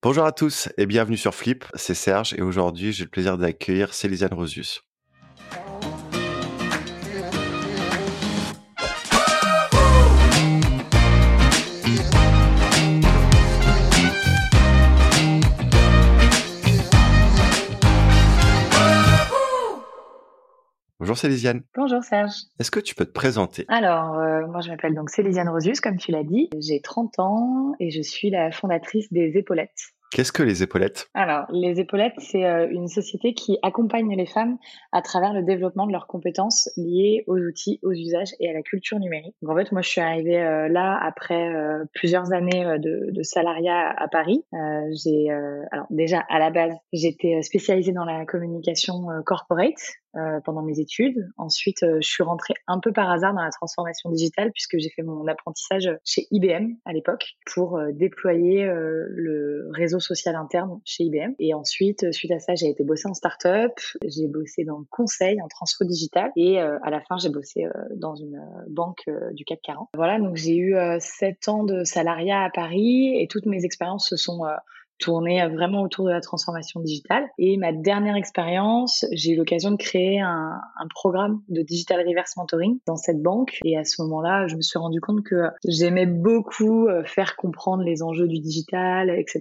Bonjour à tous et bienvenue sur Flip, c'est Serge et aujourd'hui j'ai le plaisir d'accueillir Célisiane Rosius. Bonjour Célisiane. Bonjour Serge. Est-ce que tu peux te présenter? Alors, euh, moi je m'appelle donc Célisiane Rosius, comme tu l'as dit. J'ai 30 ans et je suis la fondatrice des Épaulettes. Qu'est-ce que les épaulettes? Alors, les épaulettes, c'est euh, une société qui accompagne les femmes à travers le développement de leurs compétences liées aux outils, aux usages et à la culture numérique. Donc, en fait, moi, je suis arrivée euh, là après plusieurs années de, de, salariat à Paris. j'ai, alors déjà à la base, j'étais spécialisée dans la communication corporate. Euh, pendant mes études. Ensuite, euh, je suis rentrée un peu par hasard dans la transformation digitale puisque j'ai fait mon apprentissage chez IBM à l'époque pour euh, déployer le réseau social interne chez IBM. Et ensuite, suite à ça, j'ai été bosser en start-up, j'ai bossé dans le conseil en transfo digital et à la fin, j'ai bossé dans une banque du CAC 40. Voilà, donc j'ai eu sept ans de salariat à Paris et toutes mes expériences se sont tourné vraiment autour de la transformation digitale. Et ma dernière expérience, j'ai eu l'occasion de créer un, un, programme de digital reverse mentoring dans cette banque. Et à ce moment-là, je me suis rendu compte que j'aimais beaucoup euh, faire comprendre les enjeux du digital, etc.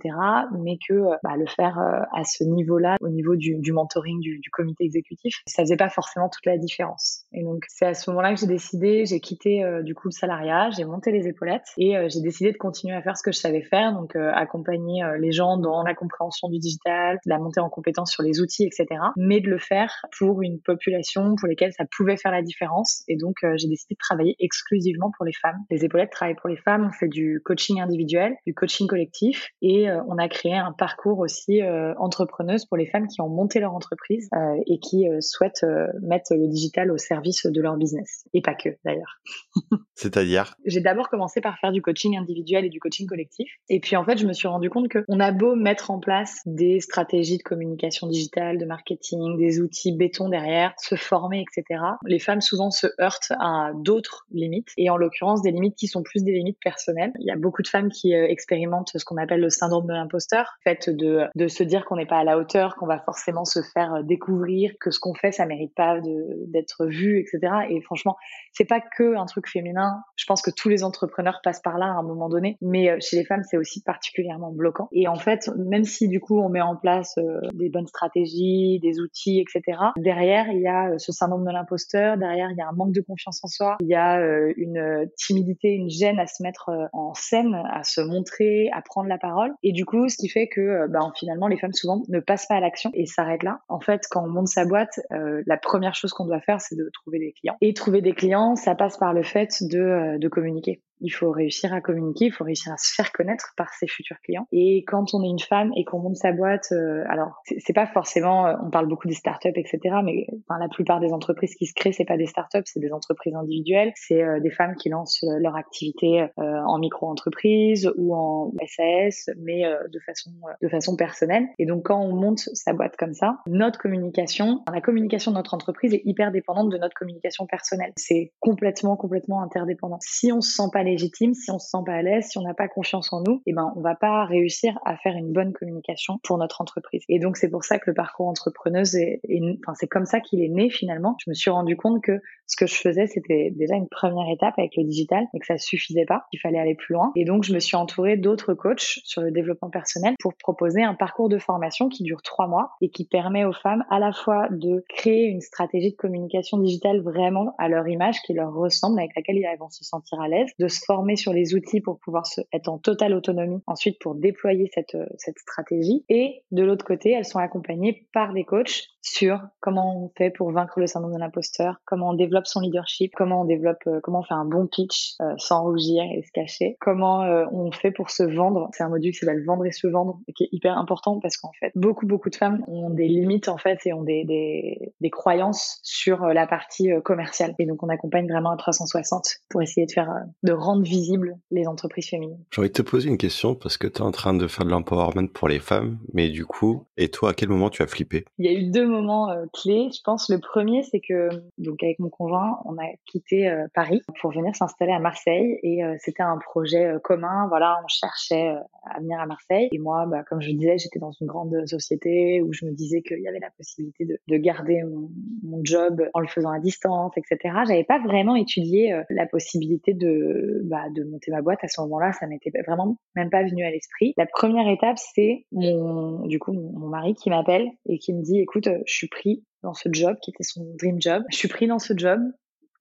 Mais que euh, bah, le faire euh, à ce niveau-là, au niveau du, du mentoring du, du, comité exécutif, ça faisait pas forcément toute la différence. Et donc c'est à ce moment-là que j'ai décidé, j'ai quitté du coup le salariat, j'ai monté les épaulettes et j'ai décidé de continuer à faire ce que je savais faire, donc accompagner les gens dans la compréhension du digital, la montée en compétences sur les outils, etc. Mais de le faire pour une population pour lesquelles ça pouvait faire la différence. Et donc, euh, j'ai décidé de travailler exclusivement pour les femmes. Les épaulettes travaillent pour les femmes. On fait du coaching individuel, du coaching collectif, et euh, on a créé un parcours aussi euh, entrepreneuse pour les femmes qui ont monté leur entreprise et qui souhaitent mettre le digital au service de leur business. Et pas que, d'ailleurs. C'est-à-dire? J'ai d'abord commencé par faire du coaching individuel et du coaching collectif. Et puis, en fait, je me suis rendu compte qu'on a beau mettre en place des stratégies de communication digitale, de marketing, des outils béton derrière, se former, etc. Les femmes souvent se heurtent à d'autres limites et en l'occurrence des limites qui sont plus des limites personnelles. Il y a beaucoup de femmes qui euh, expérimentent ce qu'on appelle le syndrome de l'imposteur, fait de, de se dire qu'on n'est pas à la hauteur, qu'on va forcément se faire euh, découvrir, que ce qu'on fait ça mérite pas d'être vu, etc. Et franchement, c'est pas que un truc féminin. Je pense que tous les entrepreneurs passent par là à un moment donné, mais euh, chez les femmes c'est aussi particulièrement bloquant. Et en fait même si du coup on met en place euh, des bonnes stratégies, des outils, etc., derrière il y a euh, ce syndrome de l'imposteur, derrière il y a un manque de confiance en soi, il y a euh, une timidité, une gêne à se mettre en scène, à se montrer, à prendre la parole. Et du coup, ce qui fait que bah, finalement les femmes souvent ne passent pas à l'action et s'arrêtent là. En fait, quand on monte sa boîte, la première chose qu'on doit faire, c'est de trouver des clients. Et trouver des clients, ça passe par le fait de, de communiquer. Il faut réussir à communiquer, il faut réussir à se faire connaître par ses futurs clients. Et quand on est une femme et qu'on monte sa boîte, euh, alors c'est pas forcément, euh, on parle beaucoup des startups, etc. Mais enfin, la plupart des entreprises qui se créent, c'est pas des startups, c'est des entreprises individuelles. C'est euh, des femmes qui lancent leur activité en micro-entreprise ou en SAS, mais de façon de façon personnelle. Et donc quand on monte sa boîte comme ça, notre communication, la communication de notre entreprise est hyper dépendante de notre communication personnelle. C'est complètement complètement interdépendant. Si on se sent pas légitime, si on se sent pas à l'aise, si on n'a pas confiance en nous, eh ben on va pas réussir à faire une bonne communication pour notre entreprise. Et donc c'est pour ça que le parcours entrepreneuse est, enfin c'est comme ça qu'il est né finalement. Je me suis rendu compte que ce que je faisais c'était déjà une première étape avec le digital et que ça suffisait pas, qu'il fallait aller plus loin. Et donc je me suis entourée d'autres coachs sur le développement personnel pour proposer un parcours de formation qui dure trois mois et qui permet aux femmes à la fois de créer une stratégie de communication digitale vraiment à leur image qui leur ressemble, avec laquelle elles vont se sentir à l'aise, de se sur les outils pour pouvoir être en totale autonomie ensuite pour déployer cette, euh, cette stratégie. Et de l'autre côté, elles sont accompagnées par des coachs sur comment on fait pour vaincre le syndrome de l'imposteur, comment on développe son leadership, comment on développe, euh, comment on fait un bon pitch euh, sans rougir et se cacher, comment on fait pour se vendre. C'est un module qui s'appelle vendre et se vendre qui est hyper important parce qu'en fait, beaucoup, beaucoup de femmes ont des limites en fait et ont des, des, des croyances sur la partie commerciale. Et donc, on accompagne vraiment à 360 pour essayer de faire, de rendre visibles les entreprises féminines. J'ai envie de te poser une question parce que tu es en train de faire de l'empowerment pour les femmes, mais du coup, et toi, à quel moment tu as flippé? Il y a eu deux moments euh, clés. Je pense le premier, c'est que donc avec mon conjoint, on a quitté euh, Paris pour venir s'installer à Marseille et euh, c'était un projet commun. Voilà, on cherchait à venir à Marseille et moi, bah, comme je disais, j'étais dans une grande société où je me disais qu'il y avait la possibilité de, de garder mon, mon, job en le faisant à distance, etc. J'avais pas vraiment étudié la possibilité de bah, de monter ma boîte à ce moment-là. Ça m'était vraiment même pas venu à l'esprit. La première étape, c'est mon du coup mon mari qui m'appelle et qui me dit écoute, je suis pris dans ce job qui était son dream job. Je suis pris dans ce job.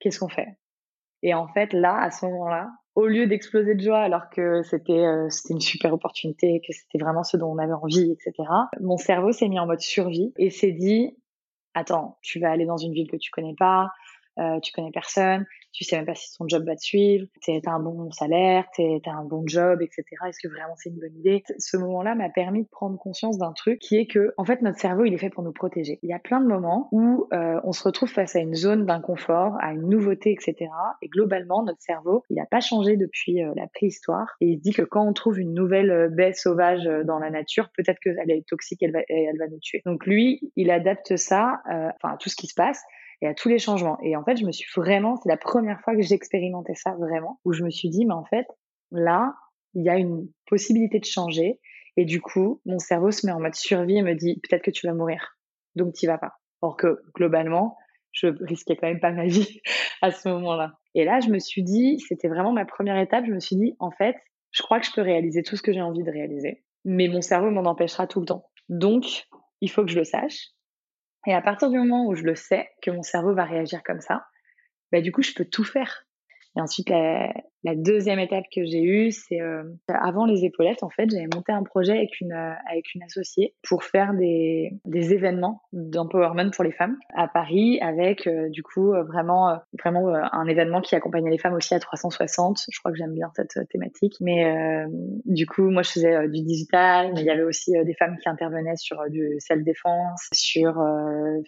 Qu'est-ce qu'on fait? Et en fait, là, à ce moment-là, au lieu d'exploser de joie alors que c'était euh, c'était une super opportunité, que c'était vraiment ce dont on avait envie, etc. Mon cerveau s'est mis en mode survie et s'est dit attends, tu vas aller dans une ville que tu connais pas, euh, tu connais personne, tu sais même pas si ton job va te suivre, t'as un bon salaire, t'as un bon job, etc. Est-ce que vraiment c'est une bonne idée? Ce moment-là m'a permis de prendre conscience d'un truc qui est que, en fait, notre cerveau, il est fait pour nous protéger. Il y a plein de moments où euh, on se retrouve face à une zone d'inconfort, à une nouveauté, etc. Et globalement, notre cerveau, il n'a pas changé depuis euh, la préhistoire. Et il dit que quand on trouve une nouvelle euh, baie sauvage dans la nature, peut-être qu'elle est toxique, elle va, elle va nous tuer. Donc lui, il adapte ça, enfin, à tout ce qui se passe et à tous les changements. Et en fait, je me suis vraiment, c'est la première fois que j'expérimentais ça vraiment, où je me suis dit, mais en fait, là, il y a une possibilité de changer. Et du coup, mon cerveau se met en mode survie et me dit, peut-être que tu vas mourir. Donc, t'y vas pas. Or que, globalement, je risquais quand même pas ma vie à ce moment-là. Et là, je me suis dit, c'était vraiment ma première étape. Je me suis dit, en fait, je crois que je peux réaliser tout ce que j'ai envie de réaliser. Mais mon cerveau m'en empêchera tout le temps. Donc, il faut que je le sache. Et à partir du moment où je le sais, que mon cerveau va réagir comme ça, bah, du coup, je peux tout faire. Et ensuite, la, la deuxième étape que j'ai eue, c'est euh, avant les épaulettes, en fait, j'avais monté un projet avec une euh, avec une associée pour faire des des événements d'empowerment pour les femmes à Paris, avec euh, du coup vraiment vraiment un événement qui accompagnait les femmes aussi à 360. Je crois que j'aime bien cette thématique. Mais du coup, moi, je faisais du digital, mais il y avait aussi des femmes qui intervenaient sur du self défense, sur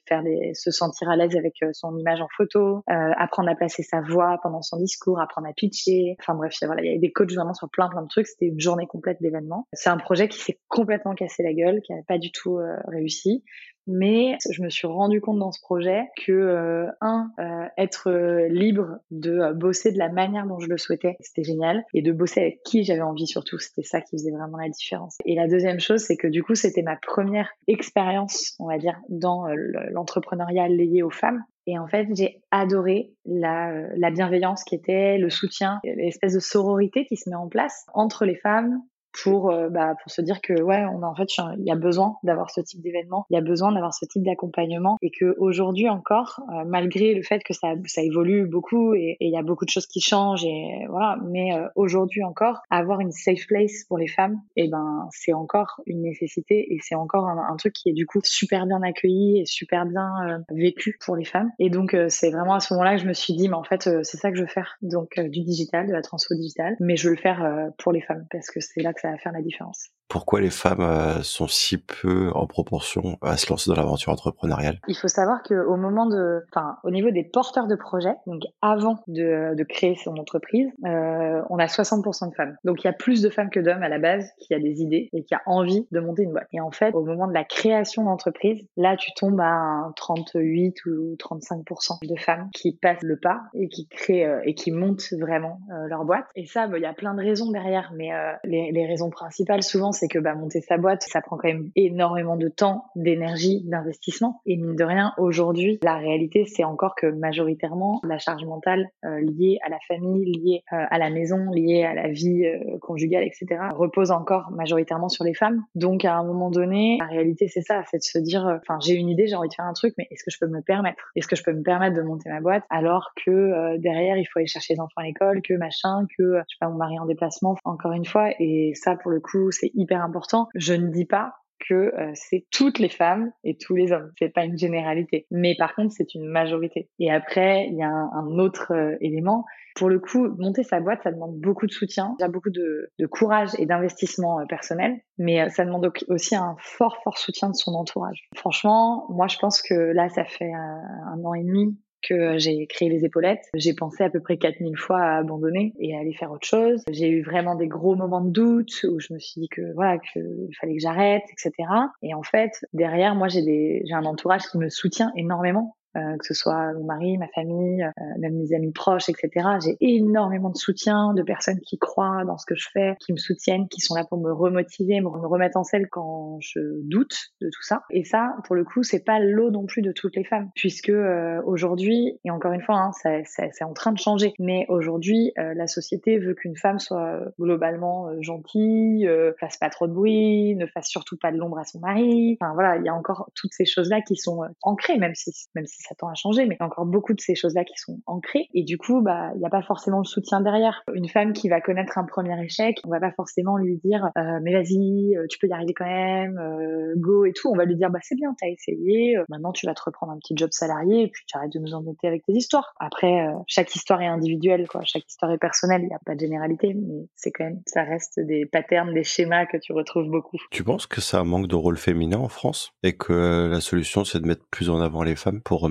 faire se sentir à l'aise avec son image en photo, apprendre à placer sa voix pendant son discours, apprendre à pitcher Enfin bref, il y avait des coachs vraiment sur plein plein de trucs. C'était une journée complète d'événements. C'est un projet qui s'est complètement cassé la gueule, qui n'a pas du tout euh, réussi. Mais je me suis rendu compte dans ce projet que euh, un, euh, être libre de bosser de la manière dont je le souhaitais, c'était génial, et de bosser avec qui j'avais envie surtout, c'était ça qui faisait vraiment la différence. Et la deuxième chose, c'est que du coup, c'était ma première expérience, on va dire, dans l'entrepreneuriat lié aux femmes. Et en fait, j'ai adoré la, euh, la bienveillance qui était, le soutien, l'espèce de sororité qui se met en place entre les femmes, pour euh, bah, pour se dire que ouais on a en fait il y a besoin d'avoir ce type d'événement il y a besoin d'avoir ce type d'accompagnement et que aujourd'hui encore euh, malgré le fait que ça ça évolue beaucoup et il y a beaucoup de choses qui changent et voilà mais euh, aujourd'hui encore avoir une safe place pour les femmes et eh ben c'est encore une nécessité et c'est encore un, truc qui est du coup super bien accueilli et super bien vécu pour les femmes. Et donc c'est vraiment à ce moment-là que je me suis dit mais en fait c'est ça que je veux faire. Donc du digital de la transfo digitale mais je veux le faire pour les femmes parce que c'est là ça va faire la différence pourquoi les femmes euh, sont si peu en proportion à se lancer dans l'aventure entrepreneuriale? Il faut savoir qu'au moment de, enfin, au niveau des porteurs de projets, donc avant de, de créer son entreprise, euh, on a 60% de femmes. Donc il y a plus de femmes que d'hommes à la base qui a des idées et qui a envie de monter une boîte. Et en fait, au moment de la création d'entreprise, là tu tombes à un 38 ou 35% de femmes qui passent le pas et qui créent euh, et qui montent vraiment euh, leur boîte. Et ça, il y a plein de raisons derrière, mais euh, les, les raisons principales souvent c'est que bah, monter sa boîte, ça prend quand même énormément de temps, d'énergie, d'investissement. Et mine de rien, aujourd'hui, la réalité, c'est encore que majoritairement, la charge mentale euh, liée à la famille, liée euh, à la maison, liée à la vie euh, conjugale, etc., repose encore majoritairement sur les femmes. Donc, à un moment donné, la réalité, c'est ça, c'est de se dire, enfin, j'ai une idée, j'ai envie de faire un truc, mais est-ce que je peux me permettre? Est-ce que je peux me permettre de monter ma boîte alors que derrière, il faut aller chercher les enfants à l'école, que machin, que je sais pas, mon mari en déplacement, encore une fois. Et ça, pour le coup, c'est hyper important. Je ne dis pas que euh, c'est toutes les femmes et tous les hommes. C'est pas une généralité. Mais par contre, c'est une majorité. Et après, il y a un, autre euh, élément. Pour le coup, monter sa boîte, ça demande beaucoup de soutien, a beaucoup de, courage et d'investissement euh, personnel, mais ça demande aussi un fort, fort soutien de son entourage. Franchement, moi, je pense que là, ça fait un an et demi que j'ai créé les épaulettes. J'ai pensé à peu près 4000 fois à abandonner et à aller faire autre chose. J'ai eu vraiment des gros moments de doute où je me suis dit que voilà, qu'il fallait que j'arrête, etc. Et en fait, derrière, moi, j'ai des, j'ai un entourage qui me soutient énormément. Euh, que ce soit mon mari, ma famille, euh, même mes amis proches, etc. J'ai énormément de soutien, de personnes qui croient dans ce que je fais, qui me soutiennent, qui sont là pour me remotiver, me remettre en selle quand je doute de tout ça. Et ça, pour le coup, c'est pas l'eau non plus de toutes les femmes, puisque euh, aujourd'hui, et encore une fois, hein, c'est en train de changer, mais aujourd'hui, la société veut qu'une femme soit globalement gentille, fasse pas trop de bruit, ne fasse surtout pas de l'ombre à son mari. Enfin voilà, il y a encore toutes ces choses-là qui sont ancrées, même si même si ça tend à changer, mais il y a encore beaucoup de ces choses-là qui sont ancrées. Et du coup, bah, il n'y a pas forcément le soutien derrière. Une femme qui va connaître un premier échec, on va pas forcément lui dire, euh, mais vas-y, euh, tu peux y arriver quand même, euh, go et tout. On va lui dire, bah c'est bien, t'as essayé. maintenant, tu vas te reprendre un petit job salarié et puis tu arrêtes de nous embêter avec tes histoires. Après, chaque histoire est individuelle, quoi. Chaque histoire est personnelle. Il n'y a pas de généralité, mais c'est quand même, ça reste des patterns, des schémas que tu retrouves beaucoup. Tu penses que ça manque de rôle féminin en France et que la solution c'est de mettre plus en avant les femmes pour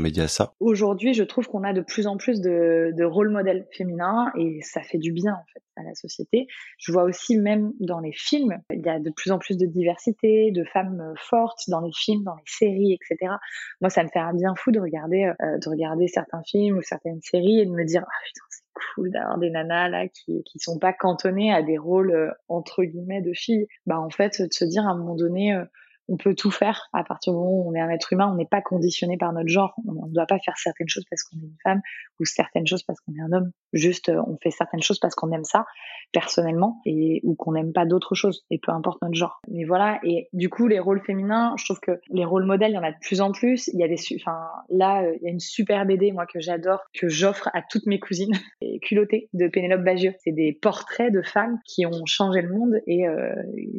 Aujourd'hui, je trouve qu'on a de plus en plus de, de rôle modèles féminins et ça fait du bien en fait à la société. Je vois aussi même dans les films, il y a de plus en plus de diversité, de femmes fortes dans les films, dans les séries, etc. Moi, ça me fait un bien fou de regarder, euh, de regarder certains films ou certaines séries et de me dire ah putain c'est cool d'avoir des nanas là qui qui sont pas cantonnées à des rôles euh, entre guillemets de filles. Bah en fait de se dire à un moment donné euh, on peut tout faire à partir du moment où on est un être humain, on n'est pas conditionné par notre genre. On ne doit pas faire certaines choses parce qu'on est une femme ou certaines choses parce qu'on est un homme. Juste, euh, on fait certaines choses parce qu'on aime ça personnellement et ou qu'on n'aime pas d'autres choses et peu importe notre genre. Mais voilà. Et du coup, les rôles féminins, je trouve que les rôles modèles, il y en a de plus en plus. Il y a des, enfin là, euh, il y a une super BD moi que j'adore que j'offre à toutes mes cousines, culottées de Pénélope Bagieux. C'est des portraits de femmes qui ont changé le monde et euh,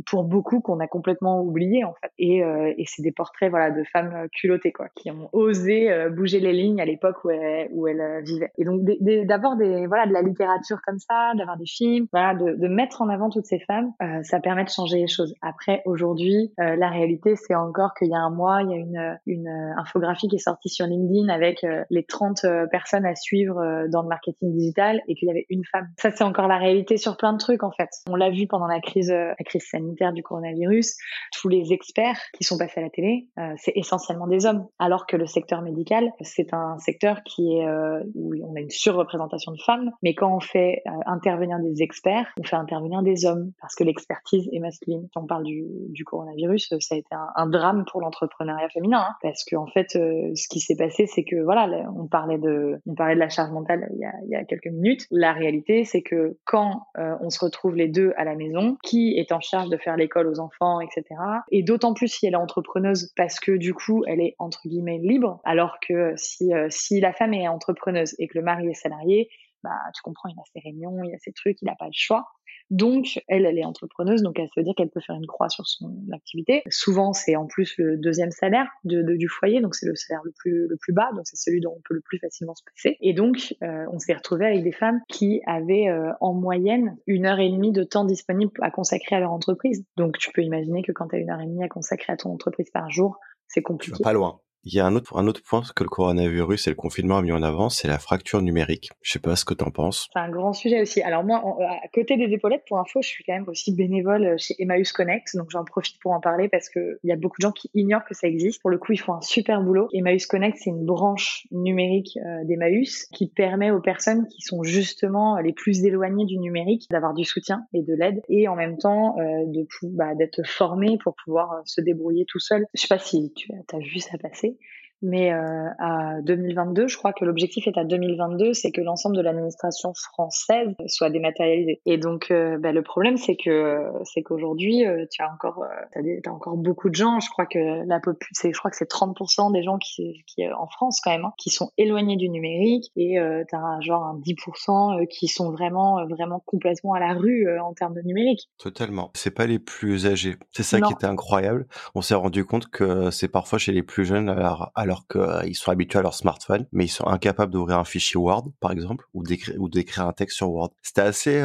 pour beaucoup qu'on a complètement oublié en fait. Et, euh, et c'est des portraits voilà de femmes culottées quoi, qui ont osé euh, bouger les lignes à l'époque où elles, où elles vivaient. Et donc d'avoir des, voilà de la littérature comme ça, d'avoir des films, voilà de, mettre en avant toutes ces femmes, euh, ça permet de changer les choses. Après aujourd'hui, la réalité c'est encore qu'il y a un mois, il y a une une infographie qui est sortie sur LinkedIn avec les 30 personnes à suivre dans le marketing digital et qu'il y avait une femme. Ça c'est encore la réalité sur plein de trucs en fait. On l'a vu pendant la crise la crise sanitaire du coronavirus, tous les experts qui sont passés à la télé, euh, c'est essentiellement des hommes, alors que le secteur médical, c'est un secteur qui est euh, où on a une surreprésentation de femmes, mais quand on fait euh, intervenir des experts, on fait intervenir des hommes parce que l'expertise est masculine. Quand on parle du, coronavirus, ça a été un, un drame pour l'entrepreneuriat féminin, hein, parce que en fait, ce qui s'est passé, c'est que voilà, on parlait de, on parlait de la charge mentale il y a, il y a quelques minutes. La réalité, c'est que quand on se retrouve les deux à la maison, qui est en charge de faire l'école aux enfants, etc. Et d'autant plus si elle est entrepreneuse parce que du coup, elle est entre guillemets libre, alors que si, euh, si la femme est entrepreneuse et que le mari est salarié, bah, tu comprends, il a ses réunions, il a ses trucs, il n'a pas le choix. Donc, elle, elle est entrepreneuse, donc elle veut dire qu'elle peut faire une croix sur son activité. Souvent, c'est en plus le deuxième salaire de, du foyer, donc c'est le salaire le plus, le plus bas, donc c'est celui dont on peut le plus facilement se passer. Et donc, euh, on s'est retrouvé avec des femmes qui avaient euh, en moyenne une heure et demie de temps disponible à consacrer à leur entreprise. Donc, tu peux imaginer que quand tu as une heure et demie à consacrer à ton entreprise par jour, c'est compliqué. pas loin. Il y a un autre, un autre point que le coronavirus et le confinement a mis en avant, c'est la fracture numérique. Je sais pas ce que tu en penses. C'est un grand sujet aussi. Alors moi, à côté des épaulettes, pour info, je suis quand même aussi bénévole chez Emmaüs Connect, donc j'en profite pour en parler parce que il y a beaucoup de gens qui ignorent que ça existe. Pour le coup, ils font un super boulot. Emmaüs Connect, c'est une branche numérique euh, d'Emmaüs qui permet aux personnes qui sont justement les plus éloignées du numérique d'avoir du soutien et de l'aide et en même temps euh, bah, d'être formés pour pouvoir euh, se débrouiller tout seul. Je sais pas si tu as vu ça passer. Mais euh, à 2022, je crois que l'objectif est à 2022, c'est que l'ensemble de l'administration française soit dématérialisée. Et donc, euh, bah, le problème, c'est que c'est qu'aujourd'hui, euh, tu as encore, euh, as, encore beaucoup de gens. Je crois que la c'est, je crois que c'est 30% des gens qui, qui en France quand même, hein, qui sont éloignés du numérique, et tu as genre un 10% qui sont vraiment, vraiment complètement à la rue en termes de numérique. Totalement. C'est pas les plus âgés. C'est ça qui était incroyable. On s'est rendu compte que c'est parfois chez les plus jeunes à alors qu'ils sont habitués à leur smartphone, mais ils sont incapables d'ouvrir un fichier Word, par exemple, ou d'écrire un texte sur Word. C'était assez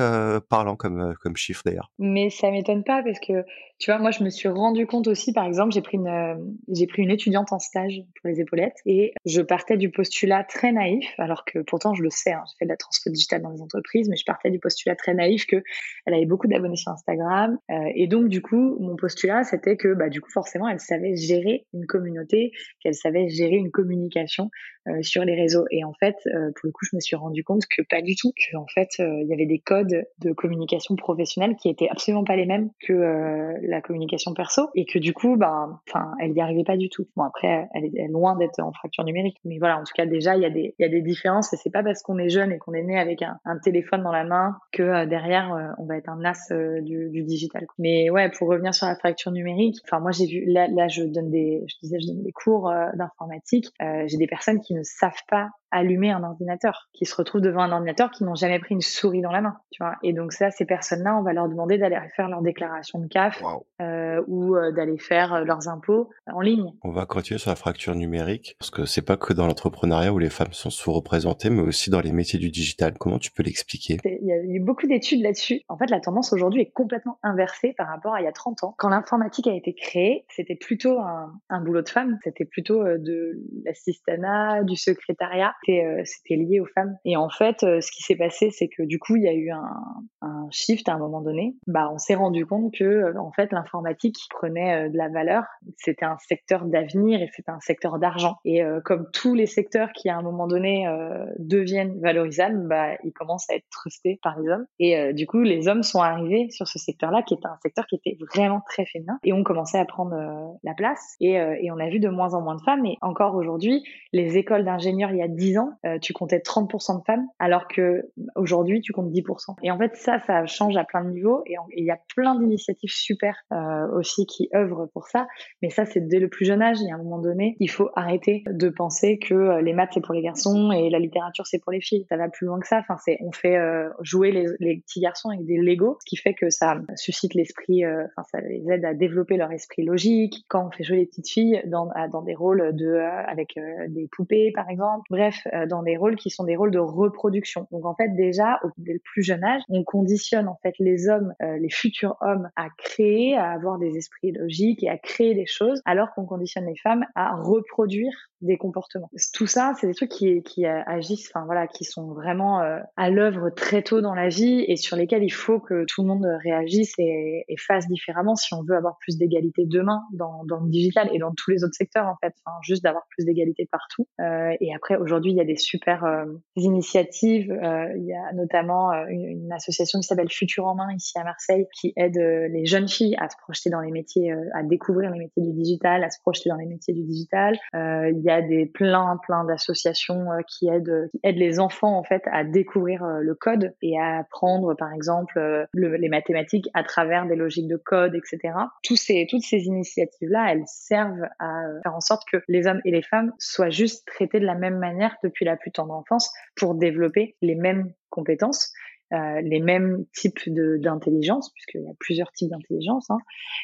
parlant comme comme chiffre d'ailleurs. Mais ça m'étonne pas parce que tu vois, moi je me suis rendu compte aussi, par exemple, j'ai pris une j'ai pris une étudiante en stage pour les épaulettes et je partais du postulat très naïf, alors que pourtant je le sais, hein, j'ai fait de la transfo digitale dans les entreprises, mais je partais du postulat très naïf que elle avait beaucoup d'abonnés sur Instagram et donc du coup mon postulat c'était que bah du coup forcément elle savait gérer une communauté, qu'elle savait gérer une communication euh, sur les réseaux. Et en fait, euh, pour le coup, je me suis rendu compte que pas du tout, que en fait, euh, il y avait des codes de communication professionnelle qui étaient absolument pas les mêmes que la communication perso, et que du coup, bah, enfin, elle y arrivait pas du tout. Bon, après, elle est, loin d'être en fracture numérique, mais voilà, en tout cas, déjà, il y a des, il y a des différences, et c'est pas parce qu'on est jeune et qu'on est né avec un, téléphone dans la main que derrière, on va être un as du, digital. Mais ouais, pour revenir sur la fracture numérique, enfin, moi, j'ai vu, là, là, je donne des, je disais, je donne des cours d'informatique. J'ai des personnes qui ne savent pas allumer un ordinateur, qui se retrouvent devant un ordinateur, qui n'ont jamais pris une souris dans la main, tu vois. Et donc ça, ces personnes-là, on va leur demander d'aller faire leur déclaration de CAF euh, ou euh, d'aller faire euh, leurs impôts en ligne. On va continuer sur la fracture numérique, parce que c'est pas que dans l'entrepreneuriat où les femmes sont sous-représentées, mais aussi dans les métiers du digital. Comment tu peux l'expliquer? Il y a eu beaucoup d'études là-dessus. En fait, la tendance aujourd'hui est complètement inversée par rapport à il y a 30 ans. Quand l'informatique a été créée, c'était plutôt un, un boulot de femme, c'était plutôt de l'assistanat, du secrétariat. Euh, c'était lié aux femmes. Et en fait, euh, ce qui s'est passé, c'est que du coup, il y a eu un, shift à un moment donné. Bah, on s'est rendu compte que euh, en fait, l'informatique prenait de la valeur. C'était un secteur d'avenir et c'était un secteur d'argent. Et comme tous les secteurs qui à un moment donné deviennent valorisables, bah, ils commencent à être trustés par les hommes. Et du coup, les hommes sont arrivés sur ce secteur-là, qui était un secteur qui était vraiment très féminin, et ont commencé à prendre la place. Et, et on a vu de moins en moins de femmes. Et encore aujourd'hui, les écoles d'ingénieurs il y a 10 ans, euh, tu comptais 30% de femmes, alors que aujourd'hui, tu comptes 10%. Et en fait, ça, ça change à plein de niveaux. Et il y a plein d'initiatives super euh, aussi qui œuvrent pour ça. Mais ça, c'est dès le plus jeune âge. Et à un moment donné, il faut arrêter de penser que euh, les maths, c'est pour les garçons et la littérature, c'est pour les filles. Ça va plus loin que ça. Enfin, c'est, on fait jouer les, les, petits garçons avec des Lego, ce qui fait que ça suscite l'esprit, enfin, ça les aide à développer leur esprit logique. Quand on fait jouer les petites filles dans, dans des rôles de, avec des poupées, par exemple. Bref, euh, dans des rôles qui sont des rôles de reproduction. Donc en fait déjà dès le plus jeune âge, on conditionne en fait les hommes, euh, les futurs hommes à créer, à avoir des esprits logiques et à créer des choses, alors qu'on conditionne les femmes à reproduire des comportements. Tout ça, c'est des trucs qui, qui agissent, enfin voilà, qui sont vraiment euh, à l'œuvre très tôt dans la vie et sur lesquels il faut que tout le monde réagisse et, et fasse différemment si on veut avoir plus d'égalité demain dans, dans, le digital et dans tous les autres secteurs en fait. Enfin, juste d'avoir plus d'égalité partout. Euh, et après, aujourd'hui, il y a des super euh, initiatives. Euh, il y a notamment une, une, association qui s'appelle Futur en main ici à Marseille qui aide les jeunes filles à se projeter dans les métiers, à découvrir les métiers du digital, à se projeter dans les métiers du digital. il y a des plein plein d'associations euh, qui aident qui aident les enfants en fait à découvrir euh, le code et à apprendre par exemple euh, les mathématiques à travers des logiques de code, etc. Tous ces toutes ces initiatives là, elles servent à faire en sorte que les hommes et les femmes soient juste traités de la même manière depuis la plus tendre enfance pour développer les mêmes compétences euh, les mêmes types d'intelligence, puisqu'il y a plusieurs types d'intelligence, hein,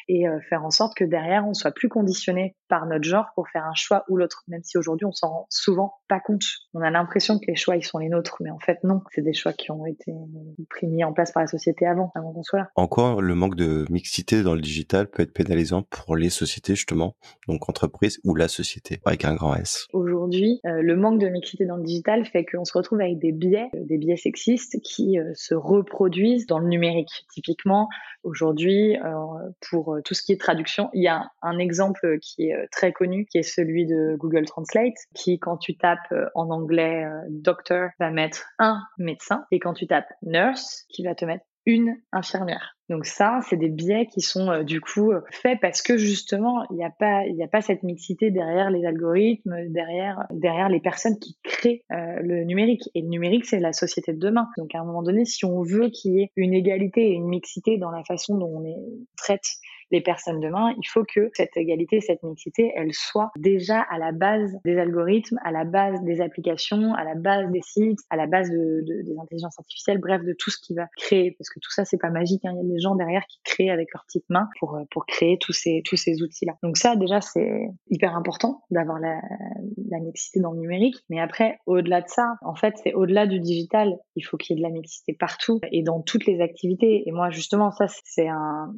et euh, faire en sorte que derrière, on soit plus conditionné par notre genre pour faire un choix ou l'autre, même si aujourd'hui, on s'en rend souvent pas compte. On a l'impression que les choix, ils sont les nôtres, mais en fait, non. C'est des choix qui ont été pris, mis en place par la société avant, avant qu'on soit là. Encore, le manque de mixité dans le digital peut être pénalisant pour les sociétés, justement, donc entreprises ou la société, avec un grand S? Aujourd'hui, euh, le manque de mixité dans le digital fait qu'on se retrouve avec des biais, des biais sexistes qui se reproduisent dans le numérique. Typiquement, aujourd'hui, euh, pour euh, tout ce qui est traduction, il y a un exemple qui est euh, très connu, qui est celui de Google Translate, qui, quand tu tapes en anglais doctor, va mettre un médecin, et quand tu tapes nurse, qui va te mettre une infirmière. Donc ça, c'est des biais qui sont euh, du coup euh, faits parce que justement, il n'y a pas, il a pas cette mixité derrière les algorithmes, derrière, derrière les personnes qui créent euh, le numérique. Et le numérique, c'est la société de demain. Donc à un moment donné, si on veut qu'il y ait une égalité et une mixité dans la façon dont on est, traite les personnes demain, il faut que cette égalité, cette mixité, elle soit déjà à la base des algorithmes, à la base des applications, à la base des sites, à la base de, des intelligences artificielles, bref, de tout ce qui va créer, parce que tout ça, c'est pas magique. Hein. Il y a des gens derrière qui créent avec leurs petites mains pour pour créer tous ces tous ces outils-là. Donc ça, déjà, c'est hyper important d'avoir la, la mixité dans le numérique. Mais après, au-delà de ça, en fait, c'est au-delà du digital. Il faut qu'il y ait de la mixité partout et dans toutes les activités. Et moi, justement, ça, c'est un,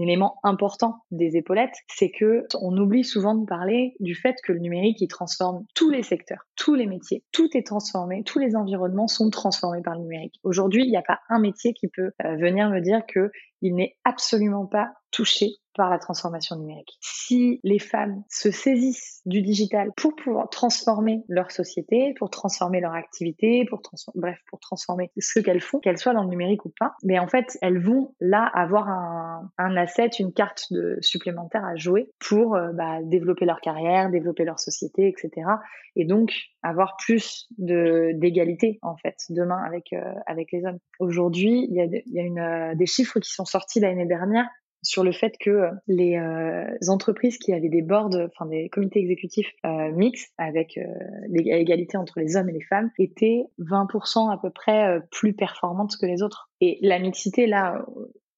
élément important des épaulettes. C'est que on oublie souvent de parler du fait que le numérique, il transforme tous les secteurs, tous les métiers. Tout est transformé. Tous les environnements sont transformés par le numérique. Aujourd'hui, il n'y a pas un métier qui peut euh, venir me dire que il n'est absolument pas touché par la transformation numérique. Si les femmes se saisissent du digital pour pouvoir transformer leur société, pour transformer leur activité, pour bref, pour transformer ce qu'elles font, qu'elles soient dans le numérique ou pas, mais en fait, elles vont là avoir un, asset, une carte supplémentaire à jouer pour euh, bah, développer leur carrière, développer leur société, etc. Et donc avoir plus d'égalité en fait demain avec euh, avec les hommes. Aujourd'hui, il y a, euh, des chiffres qui sont sortis l'année dernière sur le fait que euh, les euh, entreprises qui avaient des boards, enfin des comités exécutifs euh, mixtes avec l'égalité entre les hommes et les femmes étaient 20% à peu près plus performantes que les autres. Et la mixité là,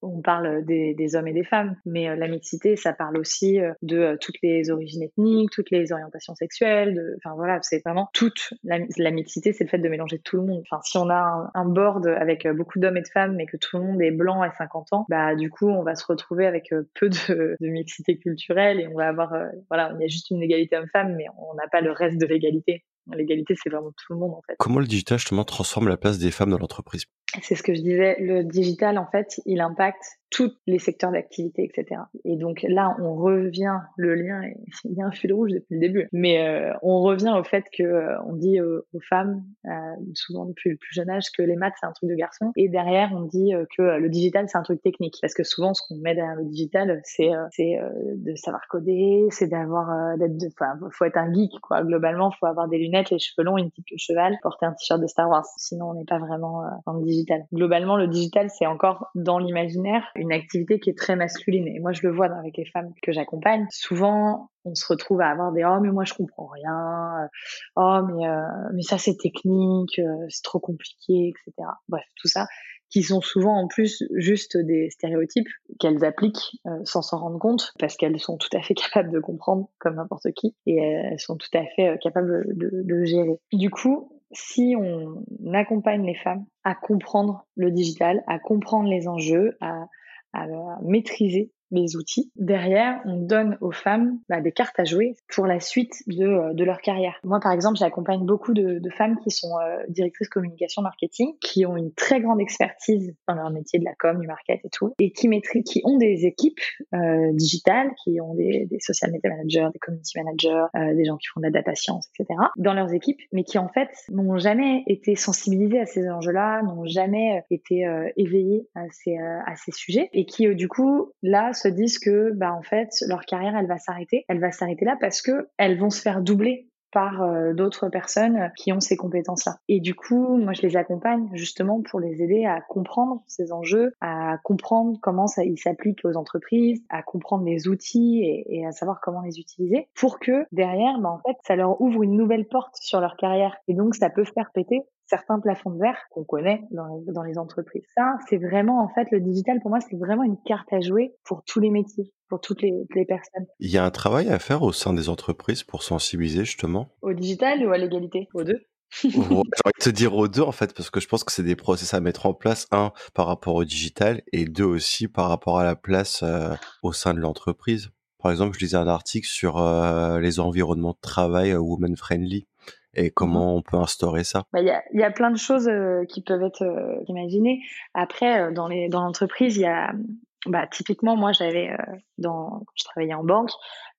on parle des, des, hommes et des femmes, mais euh, la mixité, ça parle aussi euh, de euh, toutes les origines ethniques, toutes les orientations sexuelles. Enfin voilà, c'est vraiment toute la, la mixité, c'est le fait de mélanger tout le monde. Enfin, si on a un, board avec beaucoup d'hommes et de femmes, mais que tout le monde est blanc à 50 ans, bah du coup, on va se retrouver avec peu de, de mixité culturelle et on va avoir, voilà, il y a juste une égalité homme-femme, mais on n'a pas le reste de l'égalité. L'égalité, c'est vraiment tout le monde en fait. Comment le digital justement transforme la place des femmes dans l'entreprise? C'est ce que je disais. Le digital, en fait, il impacte tous les secteurs d'activité, etc. Et donc là, on revient, le lien, il y a un fil rouge depuis le début, mais euh, on revient au fait que euh, on dit aux femmes, euh, souvent depuis le plus jeune âge, que les maths c'est un truc de garçon, et derrière on dit que le digital c'est un truc technique, parce que souvent ce qu'on met derrière le digital, c'est de savoir coder, c'est d'avoir d'être, enfin faut être un geek quoi. Globalement, faut avoir des lunettes, les cheveux longs, une petite cheval, porter un t-shirt de Star Wars. Sinon, on n'est pas vraiment dans le digital. Globalement, le digital c'est encore dans l'imaginaire une activité qui est très masculine. Et moi, je le vois avec les femmes que j'accompagne. Souvent, on se retrouve à avoir des oh mais moi je comprends rien, oh mais euh, ça c'est technique, euh, c'est trop compliqué, etc. Bref, tout ça qui sont souvent en plus juste des stéréotypes qu'elles appliquent euh, sans s'en rendre compte parce qu'elles sont tout à fait capables de comprendre comme n'importe qui et elles sont tout à fait capables de, de gérer. Du coup, si on accompagne les femmes à comprendre le digital, à comprendre les enjeux, à maîtriser les outils. Derrière, on donne aux femmes bah, des cartes à jouer pour la suite de, euh, de leur carrière. Moi, par exemple, j'accompagne beaucoup de, femmes qui sont euh, directrices communication marketing, qui ont une très grande expertise dans leur métier de la com, du market et tout, et qui ont des équipes euh, digitales, qui ont des, social media managers, des community managers, des gens qui font de la data science, etc. dans leurs équipes, mais qui en fait n'ont jamais été sensibilisées à ces enjeux-là, n'ont jamais été éveillées à ces, à ces sujets, et qui du coup là se disent que bah en fait leur carrière elle va s'arrêter, elle va s'arrêter là parce que elles vont se faire doubler par euh, d'autres personnes qui ont ces compétences-là. Et du coup, moi, je les accompagne justement pour les aider à comprendre ces enjeux, à comprendre comment ça, ils s'appliquent aux entreprises, à comprendre les outils et, et, à savoir comment les utiliser pour que derrière, bah, en fait, ça leur ouvre une nouvelle porte sur leur carrière. Et donc, ça peut faire péter certains plafonds de verre qu'on connaît dans les, dans les entreprises. Ça, c'est vraiment, en fait, le digital, pour moi, c'est vraiment une carte à jouer pour tous les métiers, pour toutes les, les personnes. Il y a un travail à faire au sein des entreprises pour sensibiliser, justement? Au digital ou à l'égalité? Aux deux J'ai envie de te dire aux deux en fait parce que je pense que c'est des process à mettre en place un par rapport au digital et deux aussi par rapport à la place euh, au sein de l'entreprise. Par exemple, je lisais un article sur euh, les environnements de travail euh, woman friendly et comment mmh on peut instaurer ça? Bah, Il bah, y, a, y, a, plein de choses euh, qui peuvent être euh, imaginées. Après, euh, dans les dans l'entreprise, il y a bah, typiquement, moi, j'avais, euh, dans, quand je travaillais en banque,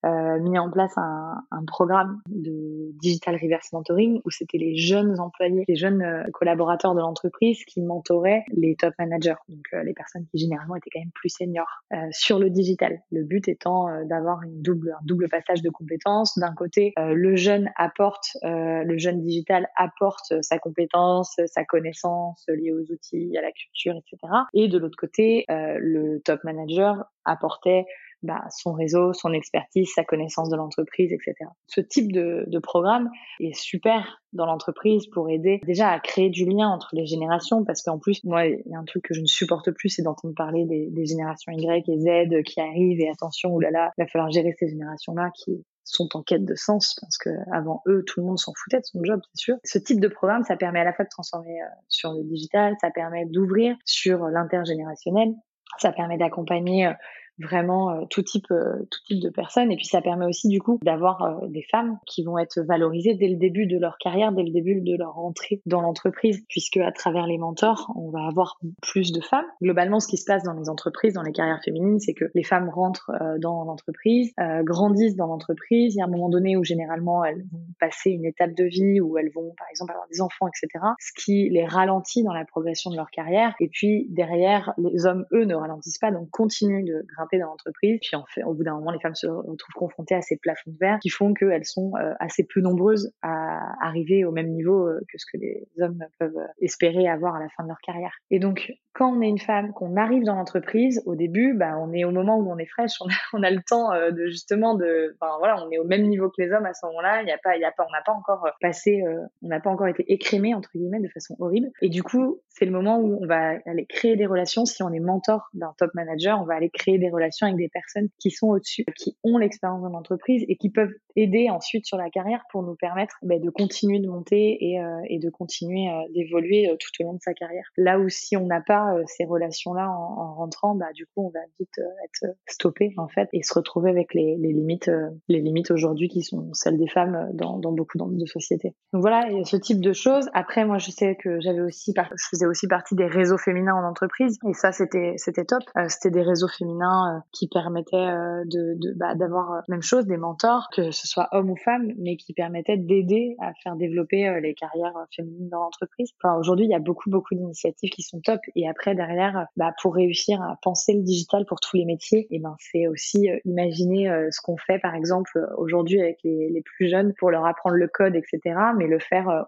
euh, mis en place un, un, programme de digital reverse mentoring où c'était les jeunes employés, les jeunes euh, collaborateurs de l'entreprise qui mentoraient les top managers, donc euh, les personnes qui généralement étaient quand même plus seniors euh, sur le digital. Le but étant d'avoir double, un double passage de compétences. D'un côté, le jeune apporte, le jeune digital apporte sa compétence, sa connaissance liée aux outils, à la culture, etc. Et de l'autre côté, le top manager apportait bah, son réseau, son expertise, sa connaissance de l'entreprise, etc. Ce type de, programme est super dans l'entreprise pour aider déjà à créer du lien entre les générations parce qu'en plus moi il y a un truc que je ne supporte plus c'est d'entendre parler des, générations Y et Z qui arrivent et attention oulala il va falloir gérer ces générations là qui sont en quête de sens parce que avant eux tout le monde s'en foutait de son job c'est sûr ce type de programme ça permet à la fois de transformer euh, sur le digital ça permet d'ouvrir sur l'intergénérationnel ça permet d'accompagner euh, vraiment euh, tout type euh, tout type de personnes. Et puis ça permet aussi du coup d'avoir euh, des femmes qui vont être valorisées dès le début de leur carrière dès le début de leur entrée dans l'entreprise puisque à travers les mentors on va avoir plus de femmes. Globalement ce qui se passe dans les entreprises dans les carrières féminines c'est que les femmes rentrent dans l'entreprise grandissent dans l'entreprise. Il y a un moment donné où généralement elles vont passer une étape de vie où elles vont par exemple avoir des enfants etc ce qui les ralentit dans la progression de leur carrière. Et puis derrière les hommes eux ne ralentissent pas donc continuent de grimper dans l'entreprise. Puis en fait, au bout d'un moment, les femmes se retrouvent confrontées à ces plafonds de verre qui font qu'elles sont euh, assez peu nombreuses à arriver au même niveau euh, que ce que les hommes peuvent espérer avoir à la fin de leur carrière. Et donc, quand on est une femme, qu'on arrive dans l'entreprise, au début, bah, on est au moment où on est fraîche, on a, on a le temps euh, de justement de, enfin voilà, on est au même niveau que les hommes à ce moment-là. Il y a pas, il y a pas, on n'a pas encore passé, on n'a pas encore été écrémé entre guillemets de façon horrible. Et du coup, c'est le moment où on va aller créer des relations. Si on est mentor d'un top manager, on va aller créer des relations avec des personnes qui sont au-dessus, qui ont l'expérience dans l'entreprise et qui peuvent aider ensuite sur la carrière pour nous permettre bah, de continuer de monter et, euh, et de continuer euh, d'évoluer euh, tout au long de sa carrière. Là où si on n'a pas ces relations-là en, en, rentrant, bah du coup on va vite être stoppé en fait et se retrouver avec les, limites, les limites aujourd'hui qui sont celles des femmes dans, dans beaucoup de sociétés. Donc voilà, a ce type de choses. Après moi je sais que j'avais aussi, je faisais aussi partie des réseaux féminins en entreprise et ça c'était c'était top. c'était des réseaux féminins qui permettaient de, bah, d'avoir même chose des mentors que ce soit homme ou femme, mais qui permettait d'aider à faire développer euh, les carrières euh, féminines dans l'entreprise. Enfin, aujourd'hui, il y a beaucoup, beaucoup d'initiatives qui sont top. Et après, derrière, euh, bah, pour réussir à penser le digital pour tous les métiers, et eh ben, c'est aussi imaginer ce qu'on fait, par exemple, aujourd'hui avec les, les, plus jeunes pour leur apprendre le code, etc., mais le faire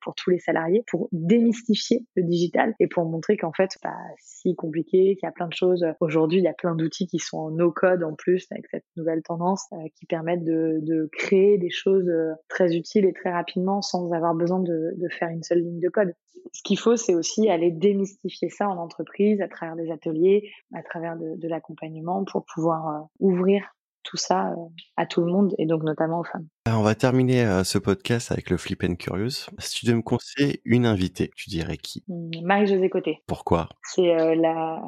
pour tous les salariés, pour démystifier le digital et pour montrer qu'en fait, pas si compliqué, qu'il y a plein de choses. Aujourd'hui, il y a plein d'outils qui sont en no-code en plus avec cette nouvelle tendance qui permettent de, de créer des choses euh, très utiles et très rapidement sans avoir besoin de, de faire une seule ligne de code. Ce qu'il faut, c'est aussi aller démystifier ça en entreprise à travers des ateliers, à travers de, l'accompagnement pour pouvoir euh, ouvrir tout ça euh, à tout le monde et donc notamment aux femmes. on va terminer euh, ce podcast avec le Flip and Curious. Si tu devais me conseiller une invitée, tu dirais qui? Mmh, Marie-Josée Côté. Pourquoi? C'est euh, la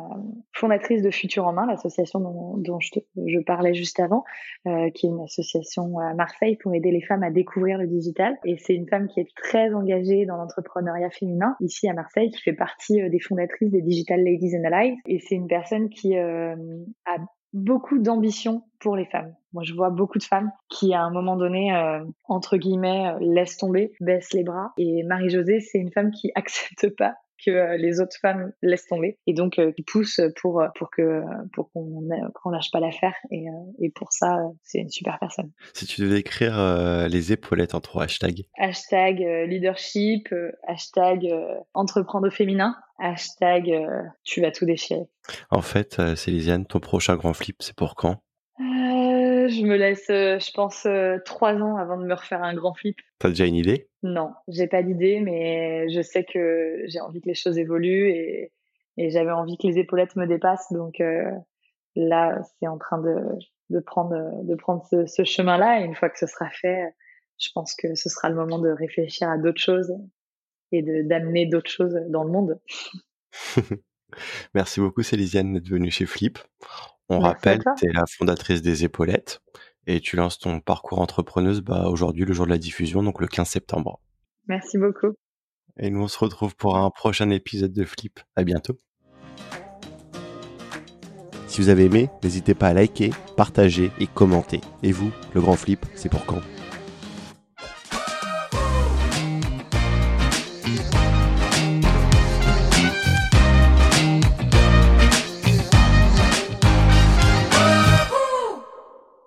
fondatrice de Futur en Main, l'association dont, je, je, parlais juste avant, qui est une association à Marseille pour aider les femmes à découvrir le digital. Et c'est une femme qui est très engagée dans l'entrepreneuriat féminin ici à Marseille, qui fait partie des fondatrices des Digital Ladies and Allies. Et c'est une personne qui a beaucoup d'ambition pour les femmes. Moi, je vois beaucoup de femmes qui, à un moment donné, euh, entre guillemets, euh, laissent tomber, baissent les bras. Et Marie-Josée, c'est une femme qui accepte pas que euh, les autres femmes laissent tomber et donc qui pousse pour pour que pour qu'on qu'on lâche pas l'affaire et, et pour ça c'est une super personne. Si tu devais écrire les épaulettes en trois hashtags. Hashtag leadership, hashtag entreprendre féminin, hashtag tu vas tout déchirer. En fait, Célisiane, ton prochain grand flip, c'est pour quand? Je me laisse, euh, je pense, euh, trois ans avant de me refaire un grand flip. T'as déjà une idée? Non, j'ai pas d'idée, mais je sais que j'ai envie que les choses évoluent et, et j'avais envie que les épaulettes me dépassent. Donc euh, là, c'est en train de, de prendre, de prendre ce, ce chemin-là. Et une fois que ce sera fait, je pense que ce sera le moment de réfléchir à d'autres choses et d'amener d'autres choses dans le monde. Merci beaucoup Célisiane d'être venue chez Flip. On rappelle, tu es la fondatrice des épaulettes et tu lances ton parcours entrepreneuse bah, aujourd'hui, le jour de la diffusion, donc le 15 septembre. Merci beaucoup. Et nous, on se retrouve pour un prochain épisode de Flip. À bientôt. Si vous avez aimé, n'hésitez pas à liker, partager et commenter. Et vous, le grand flip, c'est pour quand?